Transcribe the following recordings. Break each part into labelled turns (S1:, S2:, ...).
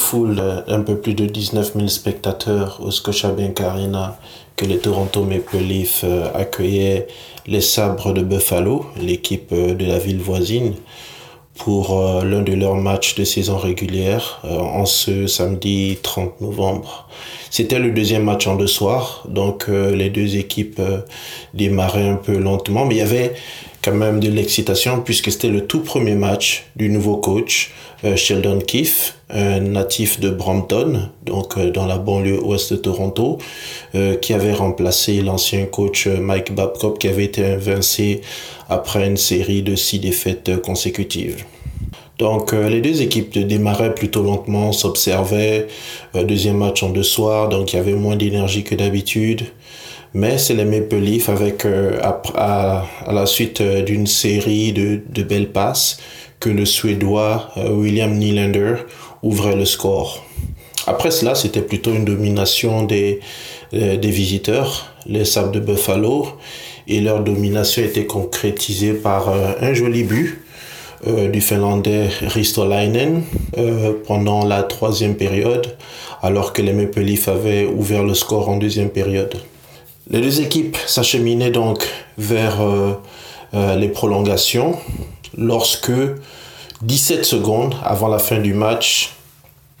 S1: foule un peu plus de 19 000 spectateurs au Scotiabank Arena que les Toronto Maple Leafs accueillaient les Sabres de Buffalo, l'équipe de la ville voisine, pour l'un de leurs matchs de saison régulière en ce samedi 30 novembre. C'était le deuxième match en deux soirs, donc les deux équipes démarraient un peu lentement, mais il y avait quand même de l'excitation puisque c'était le tout premier match du nouveau coach euh, Sheldon Keefe, un natif de Brampton, donc euh, dans la banlieue ouest de Toronto, euh, qui avait remplacé l'ancien coach Mike Babcock qui avait été invincé après une série de six défaites consécutives. Donc les deux équipes démarraient plutôt lentement, s'observaient. deuxième match en deux soirs, donc il y avait moins d'énergie que d'habitude. Mais c'est les Maple Leafs avec, euh, à, la suite euh, d'une série de, belles passes que le Suédois euh, William Nylander ouvrait le score. Après cela, c'était plutôt une domination des, visiteurs, les Sables de Buffalo, et leur domination était concrétisée par un joli but du Finlandais Ristolainen pendant la troisième période, alors que les Maple Leafs avaient ouvert le score en deuxième période. Les deux équipes s'acheminaient donc vers euh, euh, les prolongations lorsque 17 secondes avant la fin du match,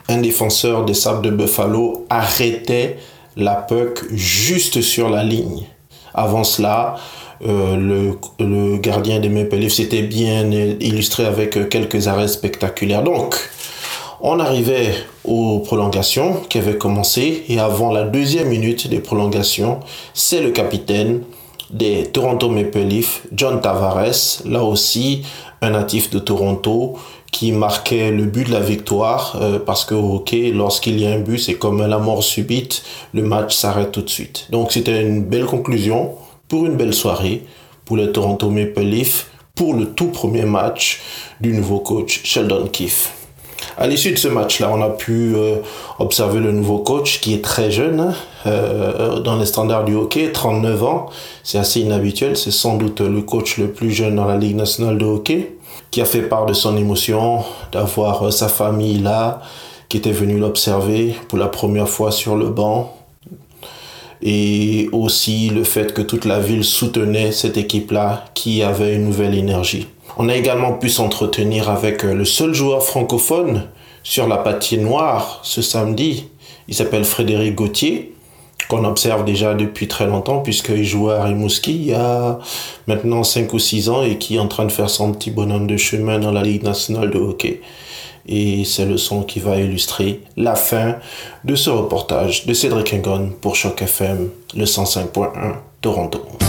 S1: un défenseur des Sables de Buffalo arrêtait la puck juste sur la ligne. Avant cela, euh, le, gardien des Maple Leafs s'était bien illustré avec quelques arrêts spectaculaires. Donc, on arrivait aux prolongations qui avaient commencé et avant la deuxième minute des prolongations, c'est le capitaine des Toronto Maple Leafs, John Tavares, là aussi un natif de Toronto qui marquait le but de la victoire euh, parce que au hockey, lorsqu'il y a un but, c'est comme la mort subite, le match s'arrête tout de suite. Donc c'était une belle conclusion pour une belle soirée pour les Toronto Maple Leafs pour le tout premier match du nouveau coach Sheldon Keefe. À l'issue de ce match-là, on a pu euh, observer le nouveau coach qui est très jeune euh, dans les standards du hockey, 39 ans. C'est assez inhabituel. C'est sans doute le coach le plus jeune dans la Ligue nationale de hockey qui a fait part de son émotion d'avoir euh, sa famille là, qui était venue l'observer pour la première fois sur le banc. Et aussi le fait que toute la ville soutenait cette équipe-là qui avait une nouvelle énergie. On a également pu s'entretenir avec euh, le seul joueur francophone sur la patinoire ce samedi. Il s'appelle Frédéric Gauthier, qu'on observe déjà depuis très longtemps, puisqu'il jouait à Rimouski il y a maintenant 5 ou 6 ans et qui est en train de faire son petit bonhomme de chemin dans la Ligue nationale de hockey. Et c'est le son qui va illustrer la fin de ce reportage de Cédric Engon pour Choc FM, le 105.1 Toronto.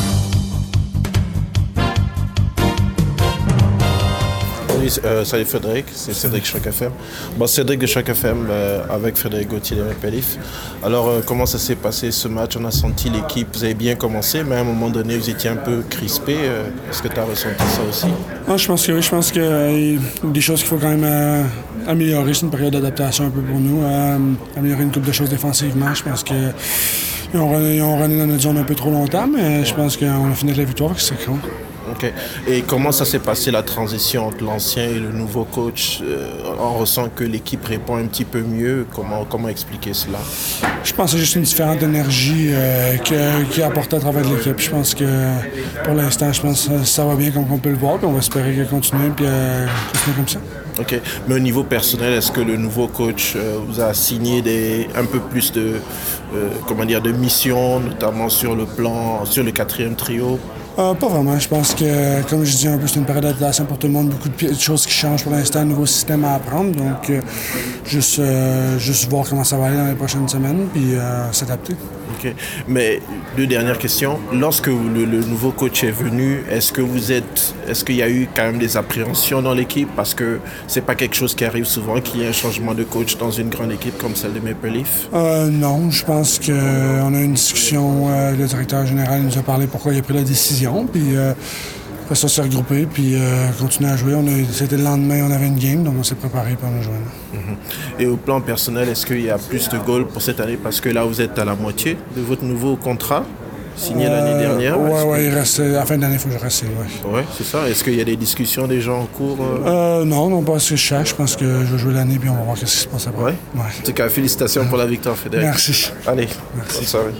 S1: Euh, salut Frédéric, c'est Cédric Choc FM. Bon, Cédric de Choc FM euh, avec Frédéric Gauthier de Pelif. Alors, euh, comment ça s'est passé ce match? On a senti l'équipe, vous avez bien commencé, mais à un moment donné, vous étiez un peu crispé. Est-ce que tu as ressenti ça aussi?
S2: Ah, Je pense que oui, je pense qu'il y a des choses qu'il faut quand même améliorer. C'est une période d'adaptation un peu pour nous. améliorer une couple de choses défensivement. Je pense que. Ils ont, runné dans notre zone un peu trop longtemps, mais je pense qu'on a fini avec la victoire, c'est con.
S1: Ok. Et comment ça s'est passé la transition entre l'ancien et le nouveau coach euh, On ressent que l'équipe répond un petit peu mieux? Comment, comment expliquer cela?
S2: Je pense que c'est juste une différente énergie euh, qui est apportée à travers l'équipe. Je pense que pour l'instant, je pense que ça va bien comme on peut le voir. Puis on va espérer qu'elle continue puis euh, comme ça.
S1: Ok. Mais au niveau personnel, est-ce que le nouveau coach euh, vous a assigné des, un peu plus de, comment dire, de missions, notamment sur le plan, sur le quatrième trio?
S2: Euh, pas vraiment. Je pense que, comme je dis un peu, c'est une période d'adaptation pour tout le monde. Beaucoup de choses qui changent pour l'instant, un nouveau système à apprendre. Donc, euh, juste, euh, juste voir comment ça va aller dans les prochaines semaines, puis s'adapter.
S1: OK. Mais deux dernières questions. Lorsque le, nouveau coach est venu, est-ce que vous êtes, est-ce qu'il y a eu quand même des appréhensions dans l'équipe? Parce que c'est pas quelque chose qui arrive souvent qu'il y ait un changement de coach dans une grande équipe comme celle de Maple Leaf
S2: Non, je pense qu'on a eu une discussion. Le directeur général nous a parlé pourquoi il a pris la décision, puis. Euh, après ça, s'est regroupé, puis euh, continuer à jouer. C'était le lendemain, on avait une game, donc on s'est préparé pour nous jouer.
S1: Et au plan personnel, est-ce qu'il y a plus de goals pour cette année? Parce que là, vous êtes à la moitié de votre nouveau contrat. signé l'année dernière.
S2: Oui, ouais, il reste, à la fin de l'année, il faut que je reste. Ouais.
S1: que- Ouais, c'est ça. Est-ce qu'il y a des discussions déjà en cours euh?
S2: Euh, non, non, pas ce que je cherche. Je pense que je vais jouer l'année puis on va voir ce qui se passe après. Ouais.
S1: En tout cas, félicitations pour la victoire, Frédéric.
S2: Merci.
S1: Allez, bonne soirée.